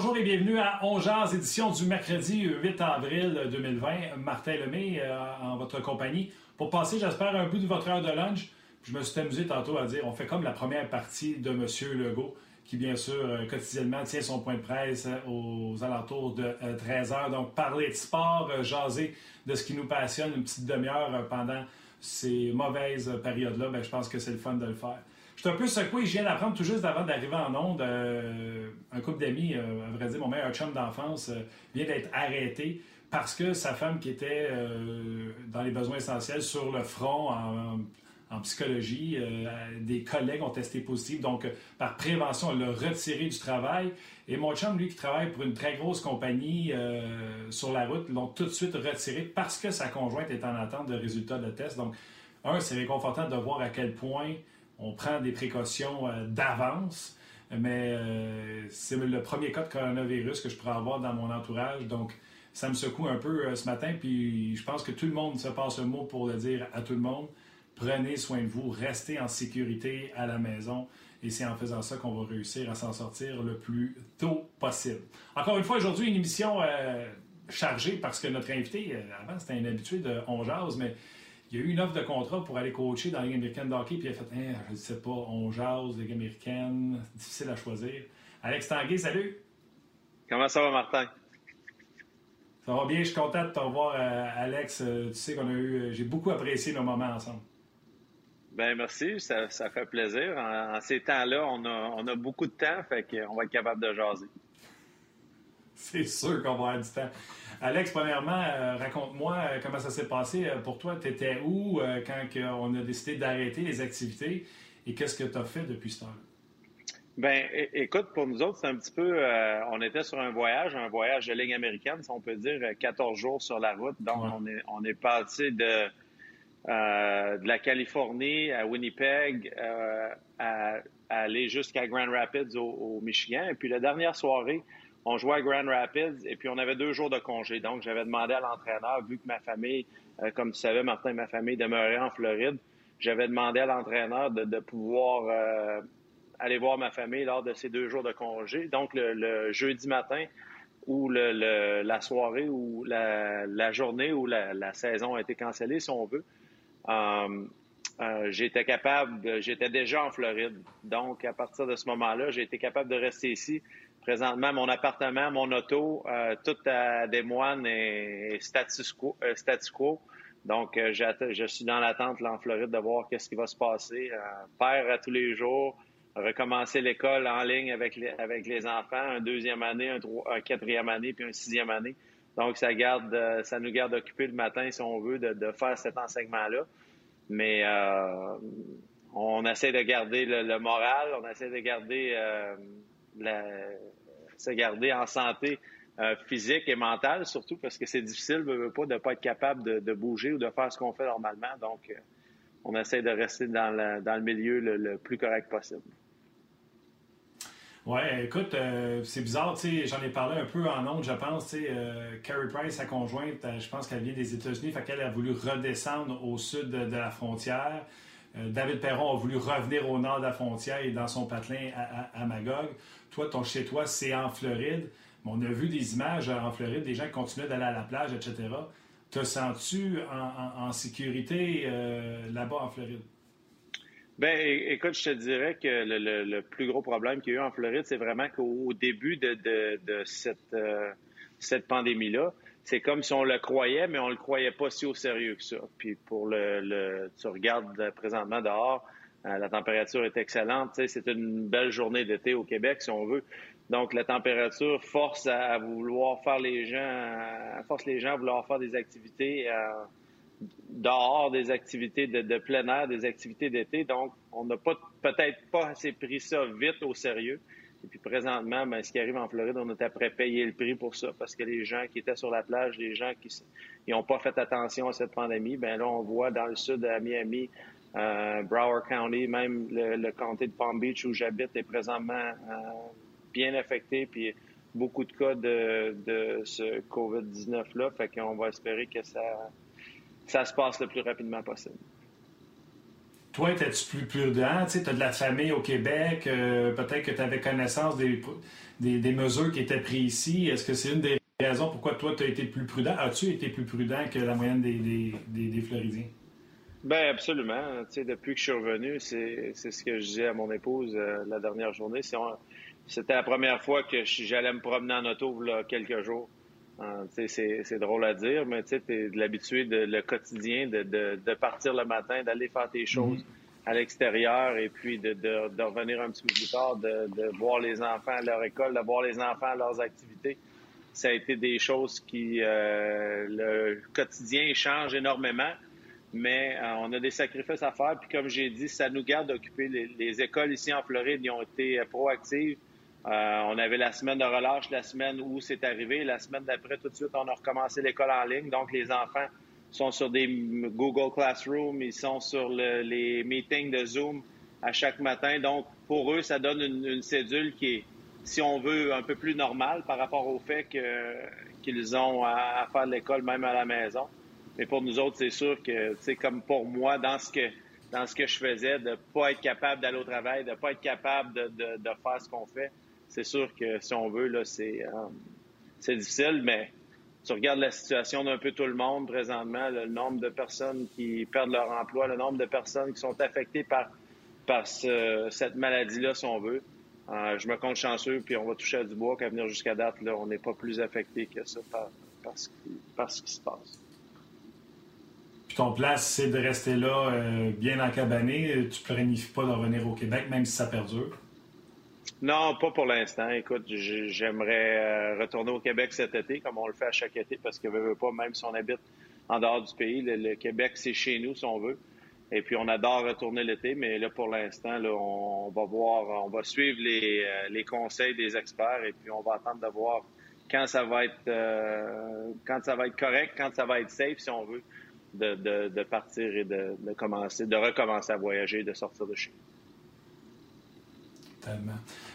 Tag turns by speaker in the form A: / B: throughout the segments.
A: Bonjour et bienvenue à Ongears, édition du mercredi 8 avril 2020. Martin Lemay euh, en votre compagnie. Pour passer, j'espère, un bout de votre heure de lunch. Je me suis amusé tantôt à dire, on fait comme la première partie de M. Legault, qui bien sûr euh, quotidiennement tient son point de presse euh, aux alentours de 13 heures. Donc parler de sport, jaser de ce qui nous passionne une petite demi-heure pendant ces mauvaises périodes-là, ben, je pense que c'est le fun de le faire. Je suis un peu secoué. Je viens d'apprendre tout juste avant d'arriver en onde. Euh, un couple d'amis, euh, à vrai dire, mon meilleur chum d'enfance, euh, vient d'être arrêté parce que sa femme, qui était dans les besoins essentiels sur le front en, psychologie, des collègues ont testé positif. Donc, par prévention, on l'a retiré du travail. Et mon chum, lui, qui travaille pour une très grosse compagnie sur la route, l'ont tout de suite retiré parce que sa conjointe est en attente de résultats de test. Donc, un, c'est réconfortant de voir à quel point on prend des précautions euh, d'avance, mais euh, c'est le premier cas de coronavirus que je pourrais avoir dans mon entourage. Donc, ça me secoue un peu euh, ce matin, puis je pense que tout le monde se passe le mot pour le dire à tout le monde. Prenez soin de vous, restez en sécurité à la maison. Et c'est en faisant ça qu'on va réussir à s'en sortir le plus tôt possible. Encore une fois, aujourd'hui, une émission chargée parce que notre invité, avant, c'était un habitué de On mais il y a eu une offre de contrat pour aller coacher dans la Ligue américaine de hockey, puis il a fait eh, Je ne sais pas, on jase, Ligue américaine, difficile à choisir. Alex Tanguay, salut.
B: Comment ça va, Martin?
A: Ça va bien, je suis content de te revoir, euh, Alex. Euh, tu sais qu'on a eu. Euh, j'ai beaucoup apprécié nos moments ensemble.
B: Ben merci, ça, fait plaisir. En, ces temps-là, on a, on a, beaucoup de temps, fait qu'on va être capable de jaser.
A: C'est sûr qu'on va avoir du temps. Alex, premièrement, euh, raconte-moi euh, comment ça s'est passé euh, pour toi. Tu étais où quand on a décidé d'arrêter les activités et qu'est-ce que tu as fait depuis ce temps-là?
B: Ben, écoute, pour nous autres, c'est un petit peu. on était sur un voyage, un voyage de ligne américaine, si on peut dire, 14 jours sur la route. Donc, on est on est passé de de la Californie à Winnipeg à, aller jusqu'à Grand Rapids au, au, Michigan. Et puis la dernière soirée, on jouait à Grand Rapids et puis on avait deux jours de congé. Donc, j'avais demandé à l'entraîneur, vu que ma famille, euh, comme tu savais, Martin ma famille demeuraient en Floride, j'avais demandé à l'entraîneur de, pouvoir euh, aller voir ma famille lors de ces deux jours de congé. Donc, le, jeudi matin ou la soirée ou la, journée où la, saison a été cancellée, si on veut, euh, j'étais capable, j'étais déjà en Floride. Donc, à partir de ce moment-là, j'ai été capable de rester ici présentement, mon appartement, mon auto, euh, tout à Des Moines est status quo. Euh. Donc, euh, je suis dans l'attente en Floride de voir qu'est-ce qui va se passer. père à tous les jours, recommencer l'école en ligne avec les, avec les enfants, un deuxième année, un, quatrième année, puis un sixième année. Donc, ça garde, ça nous garde occupés le matin, si on veut, de, faire cet enseignement-là. Mais on essaie de garder le, moral, on essaie de garder la, se garder en santé euh, physique et mentale, surtout parce que c'est difficile de de pas être capable de, bouger ou de faire ce qu'on fait normalement. Donc, euh, on essaie de rester dans, le milieu le, plus correct possible.
A: Oui, écoute, euh, c'est bizarre, tu sais, j'en ai parlé un peu en ondes, je pense, tu sais, Carrie Price, sa conjointe, je pense qu'elle vient des États-Unis, fait qu'elle a voulu redescendre au sud de, la frontière. David Perron a voulu revenir au nord de la frontière et dans son patelin à Magog. Toi, ton chez toi, c'est en Floride. on a vu des images en Floride, des gens qui continuaient d'aller à la plage, etc. Te sens-tu en, sécurité euh, là-bas en Floride?
B: Ben, écoute, je te dirais que le, plus gros problème qu'il y a eu en Floride, c'est vraiment qu'au début de, euh, cette pandémie-là, c'est comme si on le croyait, mais on le croyait pas si au sérieux que ça. Puis pour le tu regardes présentement dehors, euh, la température est excellente. C'est une belle journée d'été au Québec, si on veut. Donc, la température force à, vouloir faire les gens, force les gens à vouloir faire des activités euh, dehors, des activités de, plein air, des activités d'été. Donc, on n'a pas peut-être pas assez pris ça vite au sérieux. Et puis présentement, ben, ce qui arrive en Floride, on est après payer le prix pour ça parce que les gens qui étaient sur la plage, les gens qui n'ont pas fait attention à cette pandémie, ben là, on voit dans le sud à Miami, euh, Broward County, même le, comté de Palm Beach où j'habite est présentement euh, bien affecté, puis beaucoup de cas de, ce COVID-19-là. Fait qu'on va espérer que ça, ça se passe le plus rapidement possible.
A: Toi, étais-tu plus prudent? Tu as de la famille au Québec, euh, peut-être que tu avais connaissance des, des, mesures qui étaient prises ici. Est-ce que c'est une des raisons pourquoi toi, tu as été plus prudent? As-tu été plus prudent que la moyenne des, des, des Floridiens?
B: Bien, absolument. Tu sais, depuis que je suis revenu, c'est ce que je disais à mon épouse euh, la dernière journée. C'était la première fois que j'allais me promener en auto là, quelques jours. Euh, c'est drôle à dire, mais tu es de l'habitué de le quotidien, de, de, de, partir le matin, d'aller faire tes choses mm-hmm. à l'extérieur et puis de, de, revenir un petit peu plus tard, de, voir les enfants à leur école, de voir les enfants à leurs activités. Ça a été des choses qui, euh, le quotidien change énormément, mais euh, on a des sacrifices à faire. Puis comme j'ai dit, ça nous garde occupés. Les, les écoles ici en Floride, ils ont été proactives euh, on avait la semaine de relâche, la semaine où c'est arrivé. La semaine d'après, tout de suite, on a recommencé l'école en ligne. Donc, les enfants sont sur des Google Classroom, ils sont sur les meetings de Zoom à chaque matin. Donc, pour eux, ça donne une, cédule qui est, si on veut, un peu plus normale par rapport au fait qu'ils ont à, faire l'école même à la maison. Mais pour nous autres, c'est sûr que, c'est comme pour moi, dans ce que dans ce que je faisais, de ne pas être capable d'aller au travail, de ne pas être capable de faire ce qu'on fait, c'est sûr que si on veut, là, c'est, euh, c'est difficile, mais tu regardes la situation d'un peu tout le monde présentement, le nombre de personnes qui perdent leur emploi, le nombre de personnes qui sont affectées par, par cette maladie-là, si on veut. Euh, je me compte chanceux, puis on va toucher à du bois qu'à venir jusqu'à date, là, on n'est pas plus affecté que ça par, ce, qui, se passe.
A: Puis ton plan, c'est de rester là euh, bien encabané. Tu planifies pas de revenir au Québec, même si ça perdure?
B: Non, pas pour l'instant. Écoute, j'aimerais euh, retourner au Québec cet été, comme on le fait à chaque été, parce que veut, pas, même si on habite en dehors du pays, le, Québec, c'est chez nous, si on veut. Et puis, on adore retourner l'été, mais là, pour l'instant, on, va voir, on va suivre euh, les, conseils des experts et puis on va attendre de voir quand ça va être, euh, quand ça va être correct, quand ça va être safe, si on veut, de, partir et de, de commencer, de recommencer à voyager, de sortir de chez nous.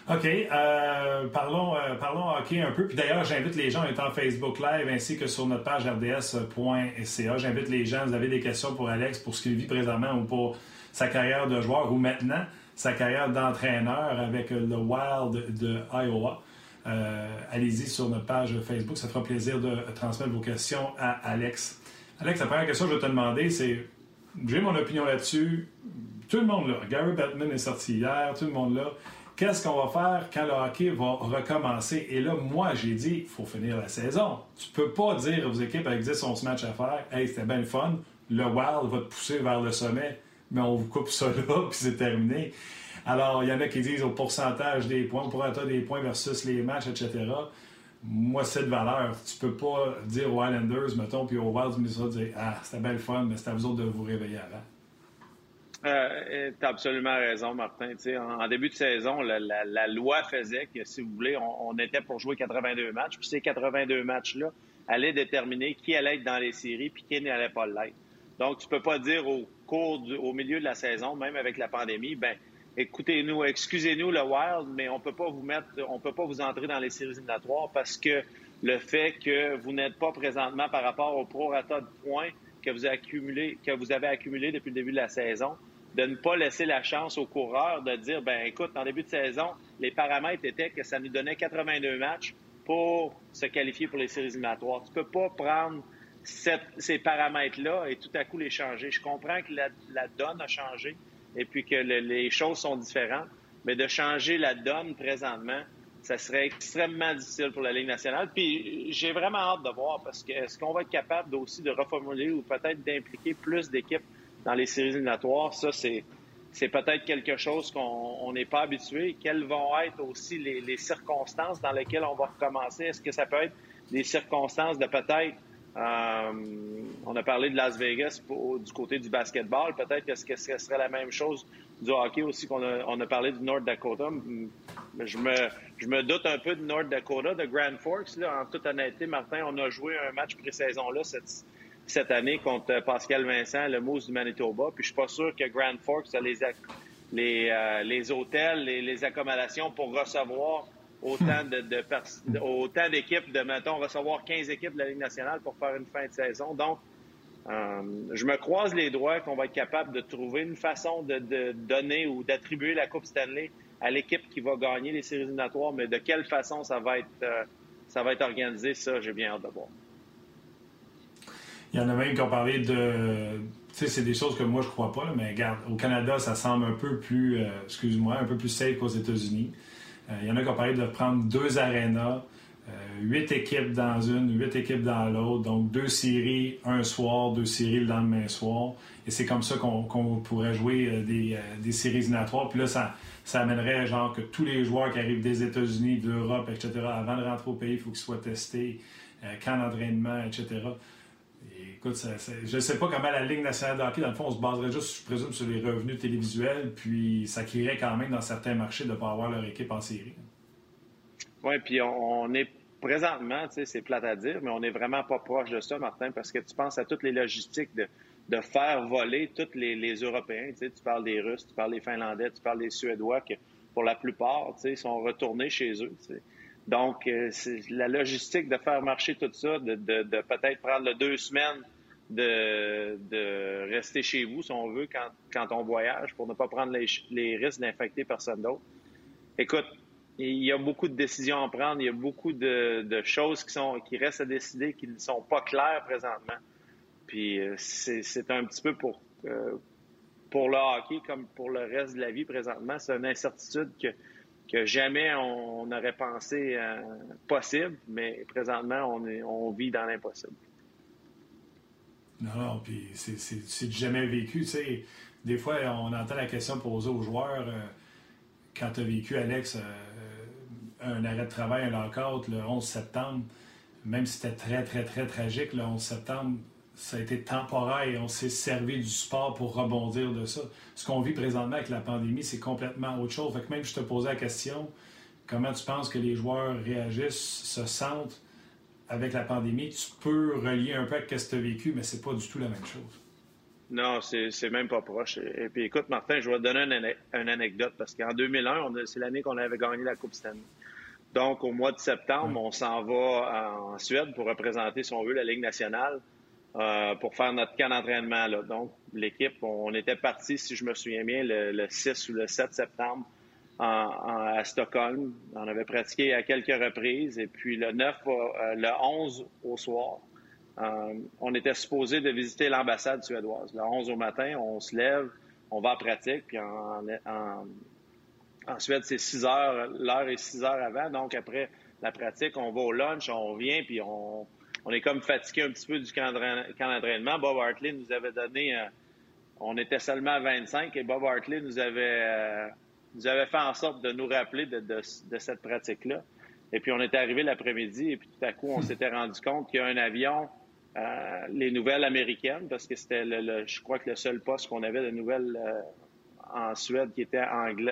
A: OK. Euh, parlons, euh, parlons hockey un peu. Puis d'ailleurs, j'invite les gens à être en Facebook Live ainsi que sur notre page rds.ca. J'invite les gens, vous avez des questions pour Alex, pour ce qu'il vit présentement ou pour sa carrière de joueur ou maintenant sa carrière d'entraîneur avec le Wild de Iowa. Euh, allez-y sur notre page Facebook. Ça fera plaisir de transmettre vos questions à Alex. Alex, la première question que je vais te demander, c'est j'ai mon opinion là-dessus. Tout le monde là. Gary Bettman est sorti hier, tout le monde là. Qu'est-ce qu'on va faire quand le hockey va recommencer? Et là, moi, j'ai dit, il faut finir la saison. Tu peux pas dire aux équipes avec 10-11 matchs à faire, hey, c'était bien le fun, le Wild va te pousser vers le sommet, mais on vous coupe ça là, puis c'est terminé. Alors, il y en a qui disent au pourcentage des points, au pourcentage des points versus les matchs, etc. Moi, c'est de valeur. Tu peux pas dire aux Islanders, mettons, puis aux Wild, tu dire, ah, c'était bien le fun, mais c'est à vous autres de vous réveiller avant.
B: Euh, tu as absolument raison, Martin. En, début de saison, la, loi faisait que, si vous voulez, on, était pour jouer 82 matchs. Puis ces 82 matchs-là allaient déterminer qui allait être dans les séries puis qui n'allait pas l'être. Donc, tu peux pas dire au cours, au milieu de la saison, même avec la pandémie, ben, écoutez-nous, excusez-nous le Wild, mais on peut pas vous mettre, on peut pas vous entrer dans les séries éliminatoires parce que le fait que vous n'êtes pas présentement par rapport au prorata de points que vous avez accumulé, que vous avez accumulé depuis le début de la saison, de ne pas laisser la chance aux coureurs de dire, ben écoute, en début de saison, les paramètres étaient que ça nous donnait 82 matchs pour se qualifier pour les séries éliminatoires. Tu peux pas prendre ces paramètres-là et tout à coup les changer. Je comprends que la, donne a changé et puis que les choses sont différentes, mais de changer la donne présentement, ça serait extrêmement difficile pour la Ligue nationale. Puis j'ai vraiment hâte de voir parce que est-ce qu'on va être capable aussi de reformuler ou peut-être d'impliquer plus d'équipes dans les séries éliminatoires, ça, c'est, c'est peut-être quelque chose qu'on n'est pas habitué. Quelles vont être aussi les, circonstances dans lesquelles on va recommencer? Est-ce que ça peut être des circonstances de peut-être, euh, on a parlé de Las Vegas du côté du basketball, peut-être que ce serait la même chose du hockey aussi qu'on a, on a parlé du North Dakota. Je me, je me doute un peu de North Dakota, de Grand Forks. Là. En toute honnêteté, Martin, on a joué un match pré-saison là cette, cette année contre Pascal Vincent, le Moose du Manitoba. Puis je suis pas sûr que Grand Forks a les, les, euh, les hôtels, les, les, accommodations pour recevoir autant de, de, autant d'équipes, de mettons recevoir 15 équipes de la Ligue nationale pour faire une fin de saison. Donc, je me croise les doigts qu'on va être capable de trouver une façon de, donner ou d'attribuer la Coupe Stanley à l'équipe qui va gagner les séries éliminatoires, mais de quelle façon ça va être, ça va être organisé, ça, j'ai bien hâte de voir.
A: Il y en a même qui ont parlé de. Tu sais, c'est des choses que moi, je crois pas, mais regarde, au Canada, ça semble un peu plus, euh, excuse-moi, un peu plus safe qu'aux États-Unis. Euh, il y en a qui ont parlé de prendre deux arénas, euh, huit équipes dans une, huit équipes dans l'autre, donc deux séries un soir, deux séries le lendemain soir. Et c'est comme ça qu'on pourrait jouer des, séries éliminatoires. Puis là, ça, ça amènerait genre que tous les joueurs qui arrivent des États-Unis, d'Europe, etc., avant de rentrer au pays, il faut qu'ils soient testés, camp d'entraînement, etc écoute, je ne sais pas comment la Ligue nationale de dans le fond, on se baserait juste, je présume, sur les revenus télévisuels, puis ça créerait quand même dans certains marchés de ne pas avoir leur équipe en série.
B: Oui, puis on, est présentement, c'est plate à dire, mais on n'est vraiment pas proche de ça, Martin, parce que tu penses à toutes les logistiques de, faire voler tous les, Européens. Tu, parles des Russes, tu parles des Finlandais, tu parles des Suédois, que pour la plupart, sont retournés chez eux. Donc, euh, la logistique de faire marcher tout ça, de, peut-être prendre deux semaines de, rester chez vous, si on veut, quand, on voyage, pour ne pas prendre les, risques d'infecter personne d'autre. Écoute, il y a beaucoup de décisions à prendre, il y a beaucoup de, choses qui, sont, qui restent à décider, qui ne sont pas claires présentement. Puis euh, c'est un petit peu pour, euh, pour le hockey comme pour le reste de la vie présentement. C'est une incertitude que que jamais on aurait pensé euh, possible, mais présentement, on, est, on vit dans l'impossible.
A: Non, non, puis c'est jamais vécu. Tu sais, des fois, on entend la question posée aux joueurs euh, quand tu as vécu, Alex, euh, un arrêt de travail, un lockout le 11 septembre, même si c'était très, très, très tragique, le 11 septembre, ça a été temporaire et on s'est servi du sport pour rebondir de ça. Ce qu'on vit présentement avec la pandémie, c'est complètement autre chose. Fait que même je te posais la question, comment tu penses que les joueurs réagissent, se sentent avec la pandémie? Tu peux relier un peu avec ce que tu as vécu, mais c'est pas du tout la même chose.
B: Non, c'est même pas proche. Et puis écoute, Martin, je vais te donner une, anecdote parce qu'en 2001, c'est l'année qu'on avait gagné la Coupe Stanley. Donc, au mois de septembre, on s'en va en Suède pour représenter, si on veut, la Ligue nationale. Euh, pour faire notre camp d'entraînement. Donc, l'équipe, on était parti, si je me souviens bien, le, 6 ou le 7 septembre à Stockholm. On avait pratiqué à quelques reprises. Et puis le 9, euh, le 11 au soir, euh, on était supposé de visiter l'ambassade suédoise. Le 11 au matin, on se lève, on va en pratique. Puis en, Suède, c'est 6 heures, l'heure est 6 heures avant. Donc, après la pratique, on va au lunch, on vient, puis on on est comme fatigué un petit peu du camp d'entraînement. Bob Hartley nous avait donné, euh, on était seulement à 25 et Bob Hartley nous avait, nous avait fait en sorte de nous rappeler de, cette pratique-là. Et puis on était arrivé l'après-midi et puis tout à coup on s'était rendu compte qu'il y a un avion, euh, les nouvelles américaines, parce que c'était le, je crois que le seul poste qu'on avait de nouvelles en Suède qui était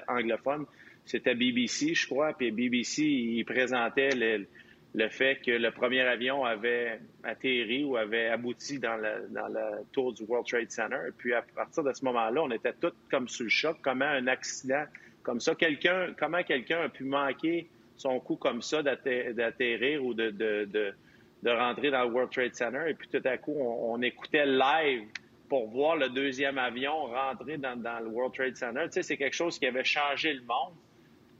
B: anglophone, c'était BBC, je crois. Puis BBC, il présentait les, le fait que le premier avion avait atterri ou avait abouti dans le, dans le tour du World Trade Center. Et puis à partir de ce moment-là, on était tous comme sous le choc. Comment un accident comme ça, quelqu'un, comment quelqu'un a pu manquer son coup comme ça d'atterrir ou de, rentrer dans le World Trade Center. Et puis tout à coup, on, écoutait live pour voir le deuxième avion rentrer dans, le World Trade Center. C'est quelque chose qui avait changé le monde.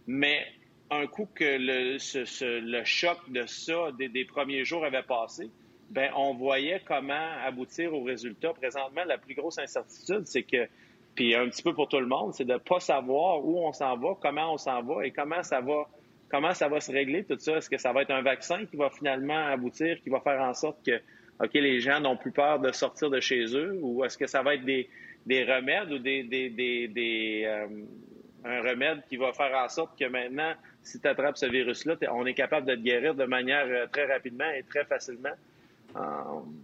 B: Mais un coup que le, choc de ça des, premiers jours avait passé, ben on voyait comment aboutir au résultat. Présentement, la plus grosse incertitude, c'est que, puis un petit peu pour tout le monde, c'est de ne pas savoir où on s'en va, comment on s'en va et comment ça va comment ça va se régler tout ça. Est-ce que ça va être un vaccin qui va finalement aboutir, qui va faire en sorte que OK, les gens n'ont plus peur de sortir de chez eux, ou est-ce que ça va être des, remèdes ou des, des, euh, un remède qui va faire en sorte que maintenant, si tu attrapes ce virus-là, on est capable de te guérir de manière euh, très rapidement et très facilement? Euh,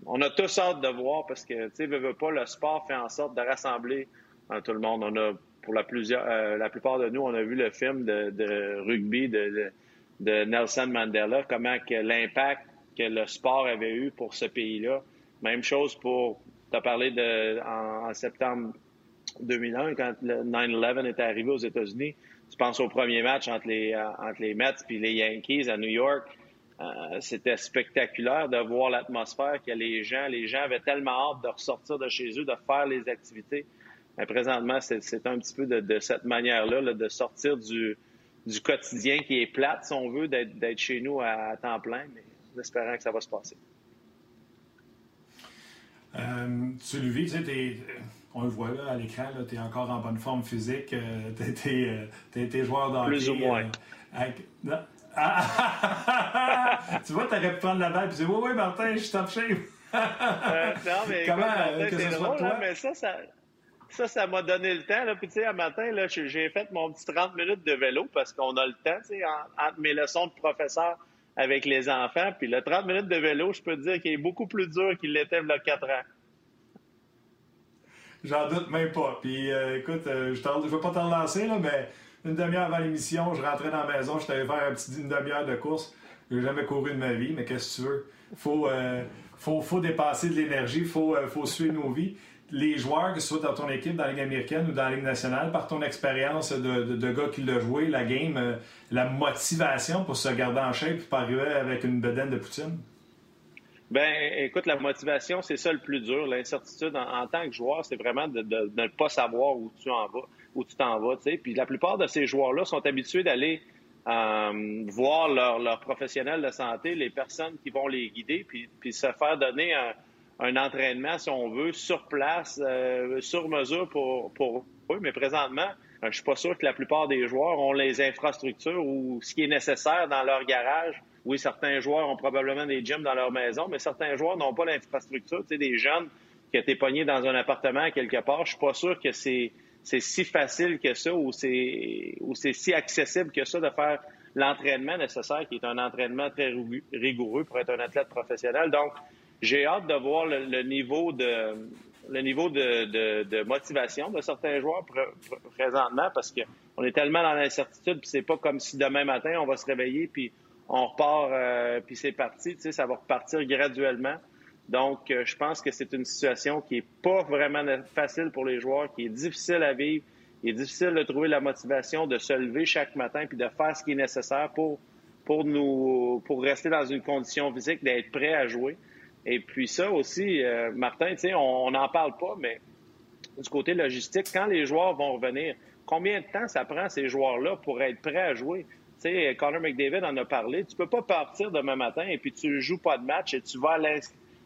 B: on a tous hâte de voir parce que, tu sais, veux, pas, le sport fait en sorte de rassembler euh, tout le monde. On a, pour la, plusieurs, plupart de nous, on a vu le film de, rugby de, Nelson Mandela, comment que l'impact que le sport avait eu pour ce pays-là. Même chose pour, tu as parlé de, en septembre 2001, quand le 9-11 est arrivé aux États-Unis. Tu penses au premier match entre les, euh, entre les Mets et les Yankees à New York. c'était spectaculaire de voir l'atmosphère que les gens, les gens avaient tellement hâte de ressortir de chez eux, de faire les activités. Mais présentement, c'est un petit peu de, cette manière-là, de sortir du, du quotidien qui est plate, si on veut, d'être chez nous à, temps plein, mais en espérant que ça va se passer.
A: Euh, tu le vis, tu sais, on le voit là à l'écran, tu es encore en bonne forme physique, euh, tu es, joueur d'hockey.
B: Plus ou moins.
A: Euh, tu vois, tu aurais pu prendre la balle et dire Oui, oui, Martin, je suis top shape.
B: non, mais Comment, c'est drôle, hein, mais ça, ça, ça, ça m'a donné le temps. Là. Puis, tu sais, un matin, là, j'ai fait mon petit 30 minutes de vélo parce qu'on a le temps, tu sais, entre mes leçons de professeur avec les enfants. Puis, le 30 minutes de vélo, je peux te dire qu'il est beaucoup plus dur qu'il l'était il y a 4 ans.
A: J'en doute même pas. Puis, euh, écoute, euh, je ne veux pas t'en lancer, là, mais une demi-heure avant l'émission, je rentrais dans la maison, je t'avais faire un petit, une demi-heure de course. Je n'ai jamais couru de ma vie, mais qu'est-ce que tu veux? Faut, euh, faut, faut, dépasser de l'énergie, faut, faut suivre nos vies les joueurs, que ce soit dans ton équipe, dans la Ligue américaine ou dans la Ligue nationale, par ton expérience de, gars qui l'a joué, la game, euh, la motivation pour se garder en shape et pas arriver avec une bedaine de poutine?
B: Ben, écoute, la motivation, c'est ça le plus dur. L'incertitude en, tant que joueur, c'est vraiment de, ne pas savoir où tu en vas, où tu t'en vas. Puis la plupart de ces joueurs-là sont habitués d'aller euh, voir leurs leur professionnels de santé, les personnes qui vont les guider, puis, puis se faire donner un, un entraînement, si on veut, sur place, euh, sur mesure pour, pour eux. Mais présentement, je suis pas sûr que la plupart des joueurs ont les infrastructures ou ce qui est nécessaire dans leur garage. Oui, certains joueurs ont probablement des gyms dans leur maison, mais certains joueurs n'ont pas l'infrastructure. Tu sais, des jeunes qui étaient pognés dans un appartement quelque part, je suis pas sûr que c'est si facile que ça ou c'est ou c'est si accessible que ça de faire l'entraînement nécessaire, qui est un entraînement très rigoureux pour être un athlète professionnel. Donc, j'ai hâte de voir le, niveau de le niveau de, motivation de certains joueurs présentement parce qu'on est tellement dans l'incertitude puis c'est pas comme si demain matin on va se réveiller puis on repart euh, puis c'est parti, tu sais, ça va repartir graduellement. Donc, euh, je pense que c'est une situation qui est pas vraiment facile pour les joueurs, qui est difficile à vivre. Il est difficile de trouver la motivation de se lever chaque matin puis de faire ce qui est nécessaire pour pour nous pour rester dans une condition physique d'être prêt à jouer. Et puis ça aussi, euh, Martin, on n'en parle pas, mais du côté logistique, quand les joueurs vont revenir, combien de temps ça prend ces joueurs-là pour être prêts à jouer? Sais, Connor McDavid en a parlé. Tu peux pas partir demain matin et puis tu joues pas de match et tu vas à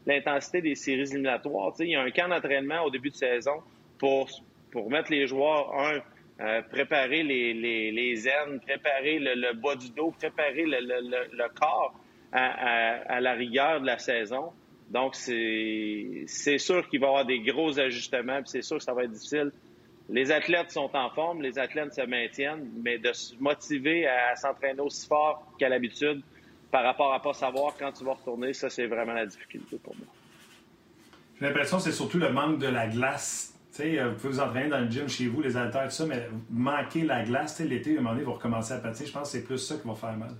B: l'intensité des séries éliminatoires. Tu sais, il y a un camp d'entraînement au début de saison pour, pour mettre les joueurs, un, euh, préparer les, les, les aines, préparer le, bas du dos, préparer le, le, corps à, à, la rigueur de la saison. Donc, c'est sûr qu'il va y avoir des gros ajustements, puis c'est sûr que ça va être difficile. Les athlètes sont en forme, les athlètes se maintiennent, mais de se motiver à, s'entraîner aussi fort qu'à l'habitude par rapport à pas savoir quand tu vas retourner, ça, c'est vraiment la difficulté pour moi.
A: J'ai l'impression que c'est surtout le manque de la glace. sais, euh, vous pouvez vous entraîner dans le gym chez vous, les haltères, tout ça, mais manquer la glace, l'été, à un moment donné, vous recommencez à patiner. Je pense que c'est plus ça qui va faire mal.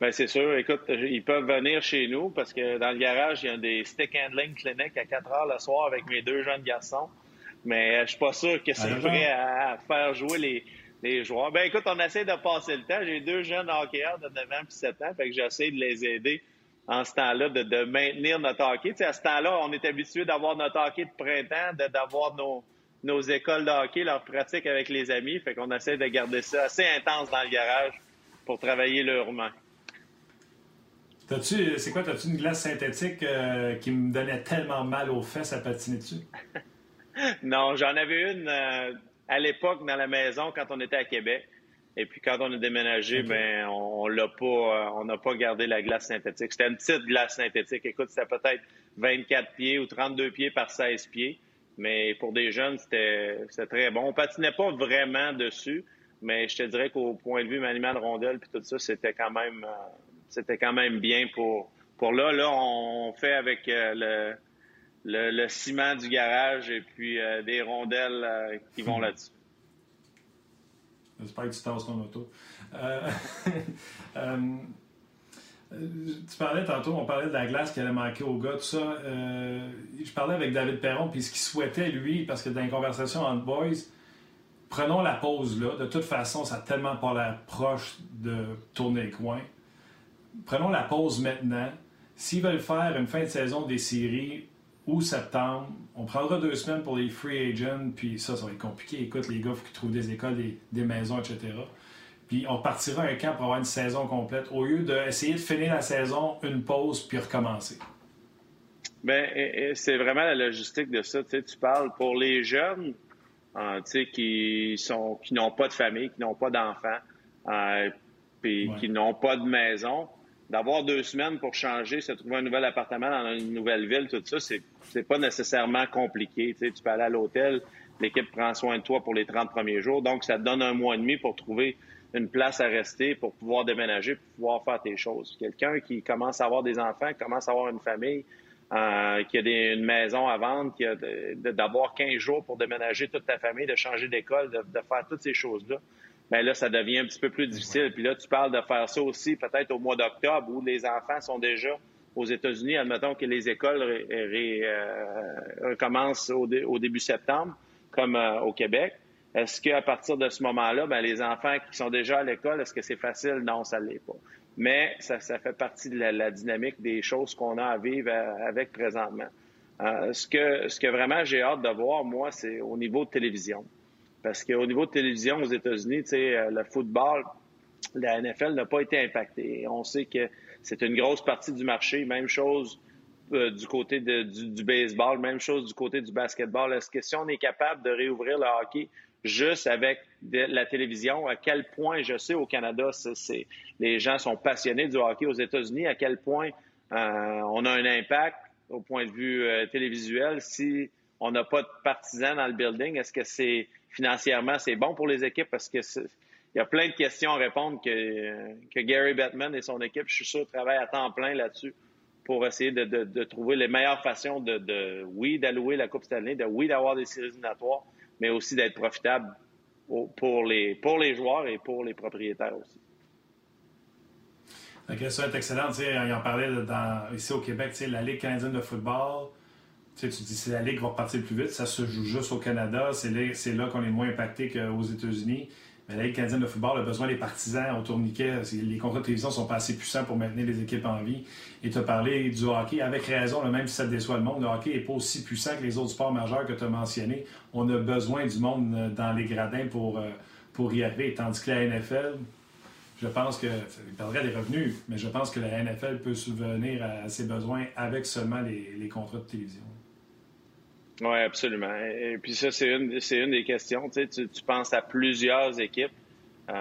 B: Bien, c'est sûr. Écoute, ils peuvent venir chez nous parce que dans le garage, il y a des stick handling cliniques à 4 heures le soir avec mes deux jeunes garçons. Mais euh, je suis pas sûr que c'est prêt à faire jouer les, les joueurs. Ben écoute, on essaie de passer le temps. J'ai deux jeunes hockeyeurs de 9 ans et 7 ans, fait que j'essaie de les aider en ce temps-là de, de, maintenir notre hockey. Tu sais, à ce temps-là, on est habitué d'avoir notre hockey de printemps, d'avoir nos, nos écoles de hockey, leur pratique avec les amis. Fait qu'on essaie de garder ça assez intense dans le garage pour travailler leur main.
A: T'as-tu, c'est quoi, t'as-tu une glace synthétique euh, qui me donnait tellement mal aux fesses à patiner dessus?
B: non, j'en avais une euh, à l'époque dans la maison quand on était à Québec. Et puis quand on a déménagé, ben on, l'a pas, euh, on n'a pas gardé la glace synthétique. C'était une petite glace synthétique. Écoute, c'était peut-être 24 pieds ou 32 pieds par 16 pieds. Mais pour des jeunes, c'était, très bon. On patinait pas vraiment dessus, mais je te dirais qu'au point de vue maniement de rondelle puis tout ça, c'était quand même, c'était quand même bien pour, pour là. Là, on fait avec euh, le, le, ciment du garage et puis euh, des rondelles euh, qui vont là-dessus.
A: J'espère que tu tasses ton auto. tu parlais tantôt, on parlait de la glace qui allait manquer au gars, tout ça. je parlais avec David Perron, puis ce qu'il souhaitait, lui, parce que dans une conversation entre boys, prenons la pause là. De toute façon, ça a tellement pas l'air proche de tourner le coin prenons la pause maintenant. S'ils veulent faire une fin de saison des séries ou septembre, on prendra deux semaines pour les free agents, puis ça, ça va être compliqué. Écoute, les gars, il faut qu'ils trouvent des écoles, des, maisons, etc. Puis on partira un camp pour avoir une saison complète, au lieu d'essayer de finir la saison, une pause, puis recommencer.
B: Bien, c'est vraiment la logistique de ça. Tu parles pour les jeunes euh, qui sont qui n'ont pas de famille, qui n'ont pas d'enfants, euh, puis qui n'ont pas de maison d'avoir deux semaines pour changer, se trouver un nouvel appartement dans une nouvelle ville, tout ça, c'est, pas nécessairement compliqué. Tu, sais, tu peux aller à l'hôtel, l'équipe prend soin de toi pour les 30 premiers jours, donc ça te donne un mois et demi pour trouver une place à rester, pour pouvoir déménager, pour pouvoir faire tes choses. Quelqu'un qui commence à avoir des enfants, qui commence à avoir une famille, euh, qui a une maison à vendre, qui a d'avoir 15 jours pour déménager toute ta famille, de changer d'école, de faire toutes ces choses-là mais ben là, ça devient un petit peu plus difficile. Puis là, tu parles de faire ça aussi peut-être au mois d'octobre où les enfants sont déjà aux États-Unis. Admettons que les écoles euh, recommencent au, début septembre, comme euh, au Québec. Est-ce qu'à partir de ce moment-là, ben, les enfants qui sont déjà à l'école, est-ce que c'est facile? Non, ça ne l'est pas. Mais ça, fait partie de la, dynamique des choses qu'on a à vivre euh, avec présentement. ce, que, ce que vraiment j'ai hâte de voir, moi, c'est au niveau de télévision. Parce qu'au niveau de télévision aux États-Unis, euh, le football, la NFL n'a pas été impacté. On sait que c'est une grosse partie du marché. Même chose euh, du côté du, baseball, même chose du côté du basketball. Est-ce que si on est capable de réouvrir le hockey juste avec la télévision, à quel point, je sais, au Canada, c'est, les gens sont passionnés du hockey aux États-Unis, à quel point euh, on a un impact au point de vue télévisuel? Si on n'a pas de partisans dans le building. Est-ce que c'est financièrement, c'est bon pour les équipes parce que il y a plein de questions à répondre que, Gary Bettman et son équipe, je suis sûr, travaillent à temps plein là-dessus pour essayer de, trouver les meilleures façons de, oui, d'allouer la Coupe Stanley, de oui, d'avoir des séries éliminatoires, mais aussi d'être profitable pour les, joueurs et pour les propriétaires aussi.
A: La question est excellente. Il en parlait ici au Québec, la Ligue canadienne de football tu, dis c'est la Ligue qui va repartir plus vite, ça se joue juste au Canada, c'est là, qu'on est moins impacté qu'aux États-Unis. Mais la Ligue canadienne de football a besoin des partisans au tourniquet. Les contrats de télévision sont pas assez puissants pour maintenir les équipes en vie. Et tu as parlé du hockey avec raison, même si ça déçoit le monde. Le hockey n'est pas aussi puissant que les autres sports majeurs que tu as mentionnés. On a besoin du monde euh, dans les gradins pour, euh, pour y arriver. Tandis que la NFL, je pense que ça perdrait des revenus, mais je pense que la NFL peut subvenir à ses besoins avec seulement les contrats de télévision.
B: Oui, absolument. Et puis ça, c'est une, une des questions. Tu, sais, tu, penses à plusieurs équipes euh,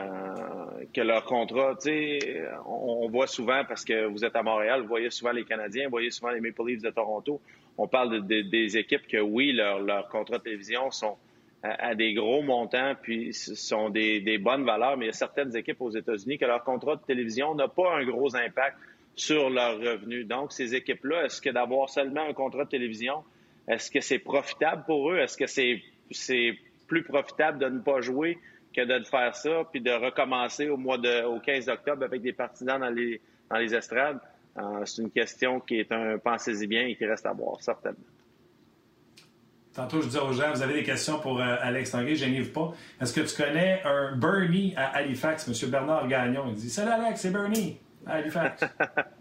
B: que leur contrat, tu on, voit souvent, parce que vous êtes à Montréal, vous voyez souvent les Canadiens, vous voyez souvent les Maple Leafs de Toronto. On parle de, des équipes que, oui, leurs leur contrats de télévision sont à, des gros montants, puis sont des, des bonnes valeurs, mais il y a certaines équipes aux États-Unis que leur contrat de télévision n'a pas un gros impact sur leurs revenus. Donc, ces équipes-là, est-ce que d'avoir seulement un contrat de télévision est-ce que c'est profitable pour eux? Est-ce que c'est, plus profitable de ne pas jouer que de faire ça, puis de recommencer au mois de, au 15 octobre avec des partisans dans les, dans les estrades? Euh, c'est une question qui est un pensez-y bien et qui reste à voir, certainement.
A: Tantôt, je disais aux gens, vous avez des questions pour euh, Alex Tanguay, je n'y pas. Est-ce que tu connais un Bernie à Halifax, M. Bernard Gagnon? Il dit Salut Alex, c'est Bernie à Halifax.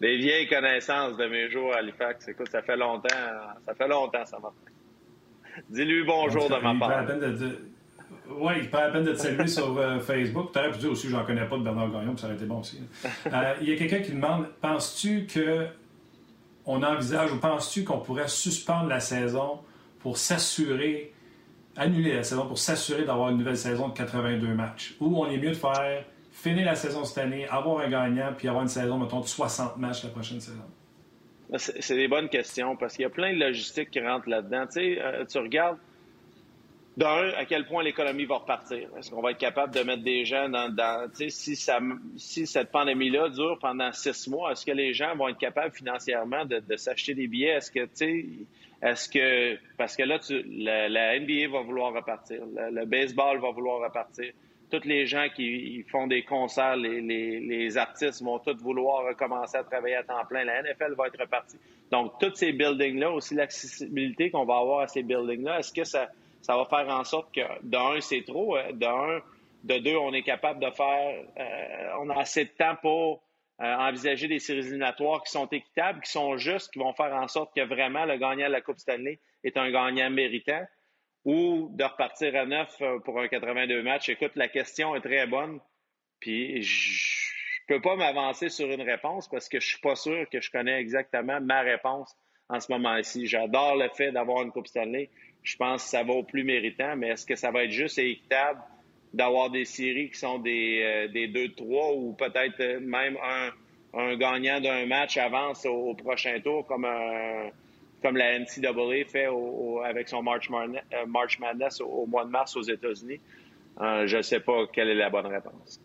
B: Des vieilles connaissances de mes jours à Halifax. Écoute, ça fait longtemps, ça fait longtemps, ça m'a Dis-lui bonjour de ma part.
A: Oui, il prend la peine de te saluer sur euh, Facebook. Tu aurais pu dire aussi, j'en connais pas de Bernard Gagnon, puis ça aurait été bon aussi. Euh, il y a quelqu'un qui demande penses-tu que on envisage ou penses-tu qu'on pourrait suspendre la saison pour s'assurer, annuler la saison pour s'assurer d'avoir une nouvelle saison de 82 matchs? Ou on est mieux de faire finir la saison cette année, avoir un gagnant, puis avoir une saison, mettons, de 60 matchs la prochaine saison?
B: C'est des bonnes questions parce qu'il y a plein de logistiques qui rentrent là-dedans. Tu sais, euh, tu regardes, d'un, à quel point l'économie va repartir. Est-ce qu'on va être capable de mettre des gens dans... tu sais, si cette pandémie-là dure pendant six mois, est-ce que les gens vont être capables financièrement de, s'acheter des billets? Est-ce que, tu sais, est-ce que... Parce que là, tu, la, NBA va vouloir repartir, le baseball va vouloir repartir tous les gens qui font des concerts, les, artistes vont tous vouloir recommencer à travailler à temps plein. La NFL va être repartie. Donc, tous ces buildings-là, aussi l'accessibilité qu'on va avoir à ces buildings-là, est-ce que ça, va faire en sorte que, d'un, c'est trop, euh, d'un, de deux, on est capable de faire, euh, on a assez de temps pour envisager des séries éliminatoires qui sont équitables, qui sont justes, qui vont faire en sorte que vraiment le gagnant de la Coupe Stanley est un gagnant méritant, ou de repartir à neuf pour un 82 matchs. Écoute, la question est très bonne, puis je peux pas m'avancer sur une réponse parce que je suis pas sûr que je connais exactement ma réponse en ce moment-ci. J'adore le fait d'avoir une Coupe Stanley. Je pense que ça va au plus méritant, mais est-ce que ça va être juste et équitable d'avoir des séries qui sont des, euh, des 2-3 ou peut-être même un, un gagnant d'un match avance au, prochain tour comme un, comme la NCAA fait avec son March, euh, Madness au, mois de mars aux États-Unis. Euh, je ne sais pas quelle est la bonne réponse.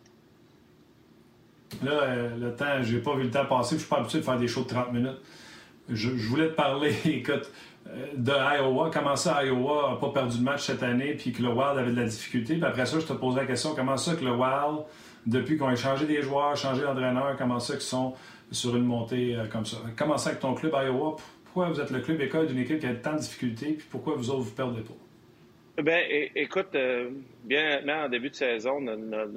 A: Là, le temps, j'ai pas vu le temps passer. Je suis pas habitué de faire des shows de 30 minutes. Je, voulais te parler, écoute, euh, de Iowa. Comment ça, Iowa n'a pas perdu de match cette année, puis que le Wild avait de la difficulté? Puis après ça, je te pose la question, comment ça que le Wild, depuis qu'on a changé des joueurs, changé d'entraîneur, comment ça qu'ils sont sur une montée euh, comme ça? Comment ça que ton club Iowa, pourquoi vous êtes le club école d'une équipe qui a tant de difficultés, puis pourquoi vous autres, vous perdez pas?
B: Ben, écoute, euh, bien maintenant, en début de saison,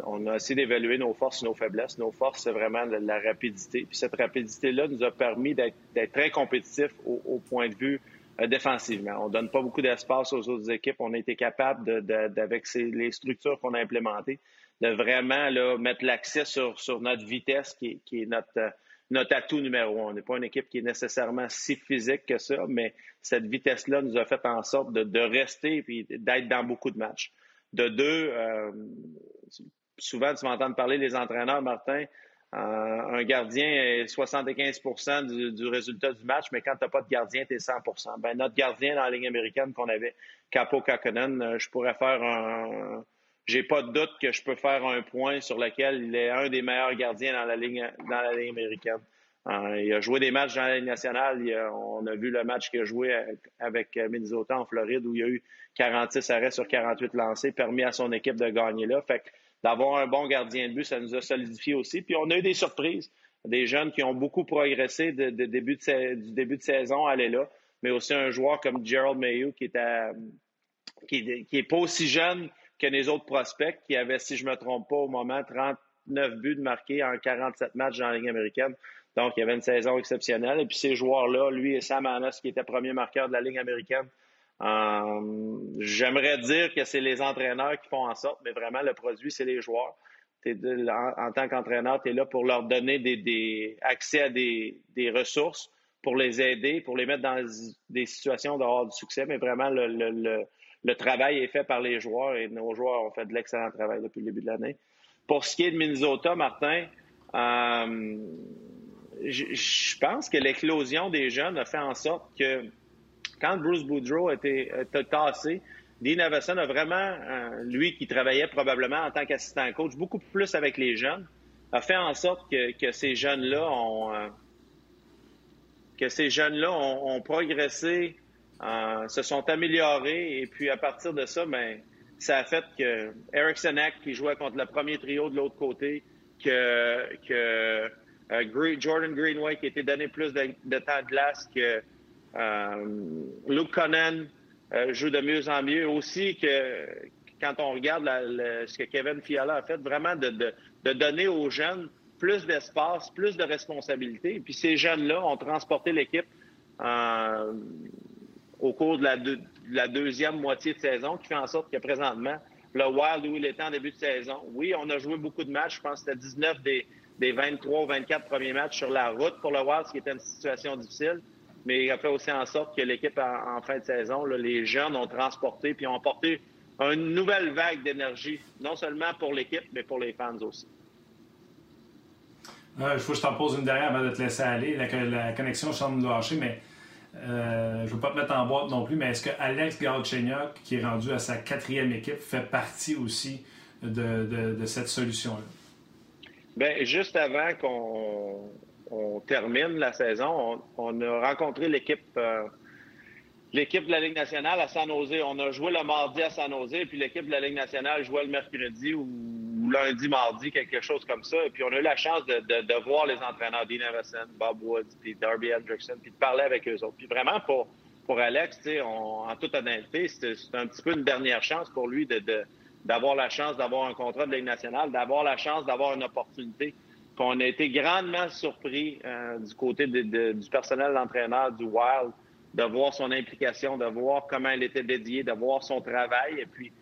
B: on a, essayé d'évaluer nos forces et nos faiblesses. Nos forces, c'est vraiment la, rapidité. Puis cette rapidité-là nous a permis d'être très compétitifs au, point de vue euh, défensivement. On donne pas beaucoup d'espace aux autres équipes. On a été capable, avec les structures qu'on a implémentées, de vraiment mettre l'accès sur, notre vitesse, qui, qui est notre notre atout numéro un. On n'est pas une équipe qui est nécessairement si physique que ça, mais cette vitesse-là nous a fait en sorte de, rester et d'être dans beaucoup de matchs. De deux, euh, souvent tu m'entends parler des entraîneurs, Martin. Euh, un gardien est 75% du, résultat du match, mais quand tu n'as pas de gardien, tu es 100 ben, Notre gardien dans la ligne américaine qu'on avait, Capo Kakkonen, euh, je pourrais faire un, j'ai pas de doute que je peux faire un point sur lequel il est un des meilleurs gardiens dans la ligne, dans la ligne américaine. Euh, il a joué des matchs dans la Ligue nationale. on a vu le match qu'il a joué avec Minnesota en Floride où il y a eu 46 arrêts sur 48 lancés, permis à son équipe de gagner là. Fait d'avoir un bon gardien de but, ça nous a solidifié aussi. Puis on a eu des surprises. Des jeunes qui ont beaucoup progressé du début de saison, aller là. Mais aussi un joueur comme Gerald Mayo qui est qui, qui est pas aussi jeune que les autres prospects qui avaient, si je ne me trompe pas, au moment, 39 buts marqués en 47 matchs dans la Ligue américaine. Donc, il y avait une saison exceptionnelle. Et puis, ces joueurs-là, lui et Sam qui était premier marqueur de la Ligue américaine, euh, j'aimerais dire que c'est les entraîneurs qui font en sorte, mais vraiment, le produit, c'est les joueurs. en, tant qu'entraîneur, tu es là pour leur donner des, accès à des, ressources, pour les aider, pour les mettre dans des situations d'avoir du succès, mais vraiment, le le travail est fait par les joueurs et nos joueurs ont fait de l'excellent travail depuis le début de l'année. Pour ce qui est de Minnesota, Martin, euh, je pense que l'éclosion des jeunes a fait en sorte que quand Bruce Boudreau a été, tassé, Dean Avesson a vraiment, euh, lui qui travaillait probablement en tant qu'assistant coach, beaucoup plus avec les jeunes, a fait en sorte que, ces jeunes-là ont, euh, que ces jeunes-là ont progressé euh, se sont améliorés et puis à partir de ça, ben, ça a fait que Eric qui jouait contre le premier trio de l'autre côté, que, euh, Jordan Greenway qui était donné plus de, temps de glace, que euh, Luke Conan joue de mieux en mieux. Aussi que quand on regarde ce que Kevin Fiala a fait, vraiment de, de donner aux jeunes plus d'espace, plus de responsabilités. Et puis ces jeunes-là ont transporté l'équipe au cours de la, deuxième moitié de saison, qui fait en sorte que présentement, le Wild, où il était en début de saison, oui, on a joué beaucoup de matchs. Je pense que c'était 19 des, des 23 ou 24 premiers matchs sur la route pour le Wild, ce qui était une situation difficile. Mais il a fait aussi en sorte que l'équipe, en, fin de saison, les jeunes ont transporté puis ont apporté une nouvelle vague d'énergie, non seulement pour l'équipe, mais pour les fans aussi.
A: il faut que je t'en pose une dernière avant de te laisser aller. La, connexion semble lâcher, mais euh, je ne veux pas te mettre en boîte non plus, mais est-ce que Alex Galchenyuk, qui est rendu à sa quatrième équipe, fait partie aussi de, cette solution-là?
B: Bien, juste avant qu'on termine la saison, on, a rencontré l'équipe euh, l'équipe de la Ligue nationale à San Jose. On a joué le mardi à San Jose, puis l'équipe de la Ligue nationale jouait le mercredi ou lundi, mardi, quelque chose comme ça. Et puis, on a eu la chance de, voir les entraîneurs, Dean Everson, Bob Woods, puis Darby Hendrickson, puis de parler avec eux autres. Puis vraiment, pour, pour Alex, en toute honnêteté, c'est un petit peu une dernière chance pour lui de, d'avoir la chance d'avoir un contrat de Ligue nationale, d'avoir la chance d'avoir une opportunité on a été grandement surpris euh, du côté du personnel d'entraîneur du Wild de voir son implication, de voir comment elle était dédiée, de voir son travail. Et puis,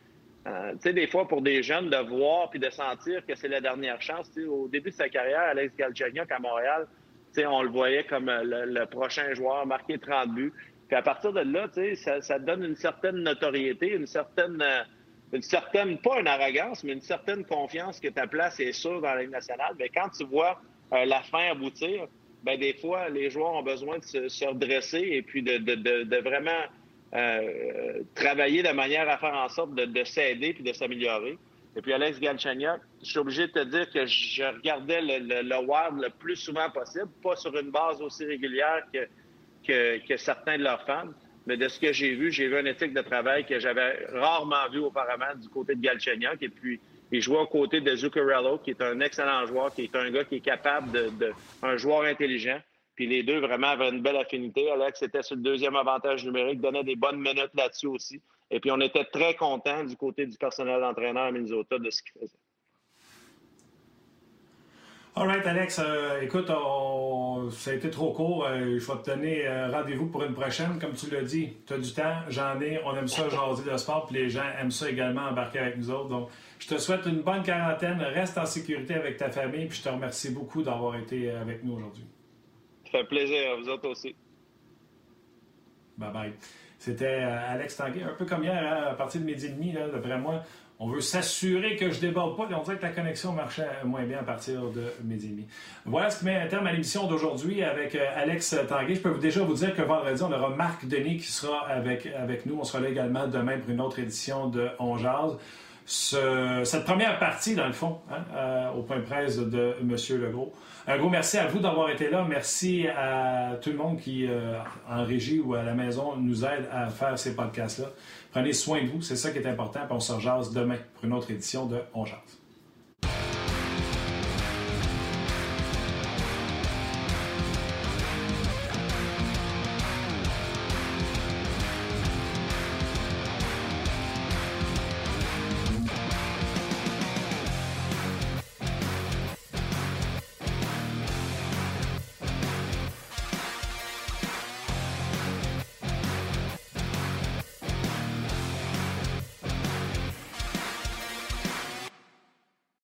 B: euh, tu sais, des fois, pour des jeunes, de voir puis de sentir que c'est la dernière chance. au début de sa carrière, Alex Galchenyuk à Montréal, on le voyait comme euh, le, prochain joueur, marqué 30 buts. Puis à partir de là, ça, ça donne une certaine notoriété, une certaine une certaine, pas une arrogance, mais une certaine confiance que ta place est sûre dans la Ligue nationale. Mais quand tu vois euh, la fin aboutir, ben des fois, les joueurs ont besoin de se, redresser et puis de, de, de, vraiment euh, travailler de manière à faire en sorte de, s'aider puis de s'améliorer. Et puis Alex Galchenyuk, je suis obligé de te dire que je regardais le, le, le le plus souvent possible, pas sur une base aussi régulière que, que, que certains de leurs fans mais de ce que j'ai vu, j'ai vu une éthique de travail que j'avais rarement vu auparavant du côté de Galchenyuk. Et puis, il jouait aux côtés de Zuccarello, qui est un excellent joueur, qui est un gars qui est capable de, un joueur intelligent. Puis les deux vraiment avaient une belle affinité. Alex était sur le deuxième avantage numérique, donnait des bonnes minutes là-dessus aussi. Et puis on était très contents du côté du personnel d'entraîneur à Minnesota de ce qu'il faisait.
A: All right, Alex. Euh, écoute, ça a été trop court. Euh, je vais te donner euh, rendez-vous pour une prochaine. Comme tu l'as dit, tu as du temps, j'en ai. On aime ça, jaser de sport, puis les gens aiment ça également embarquer avec nous autres. Donc, je te souhaite une bonne quarantaine. Reste en sécurité avec ta famille, puis je te remercie beaucoup d'avoir été avec nous aujourd'hui.
B: Ça fait plaisir, vous autres aussi.
A: Bye bye. C'était Alex Tanguay, un peu comme hier, hein, à partir de midi et demi, d'après moi. On veut s'assurer que je déborde pas. On dirait que la connexion marchait moins bien à partir de midi Voilà ce qui met un terme à l'émission d'aujourd'hui avec euh, Alex Tanguay. Je peux déjà vous dire que vendredi, on aura Marc Denis qui sera avec, avec nous. On sera là également demain pour une autre édition de On Jazz. Cette première partie, dans le fond, hein, euh, au point presse de M. Legault. Un gros merci à vous d'avoir été là. Merci à tout le monde qui, euh, en régie ou à la maison, nous aide à faire ces podcasts-là. Prenez soin de vous, c'est ça qui est important. Puis on se rejase demain pour une autre édition de On Jase.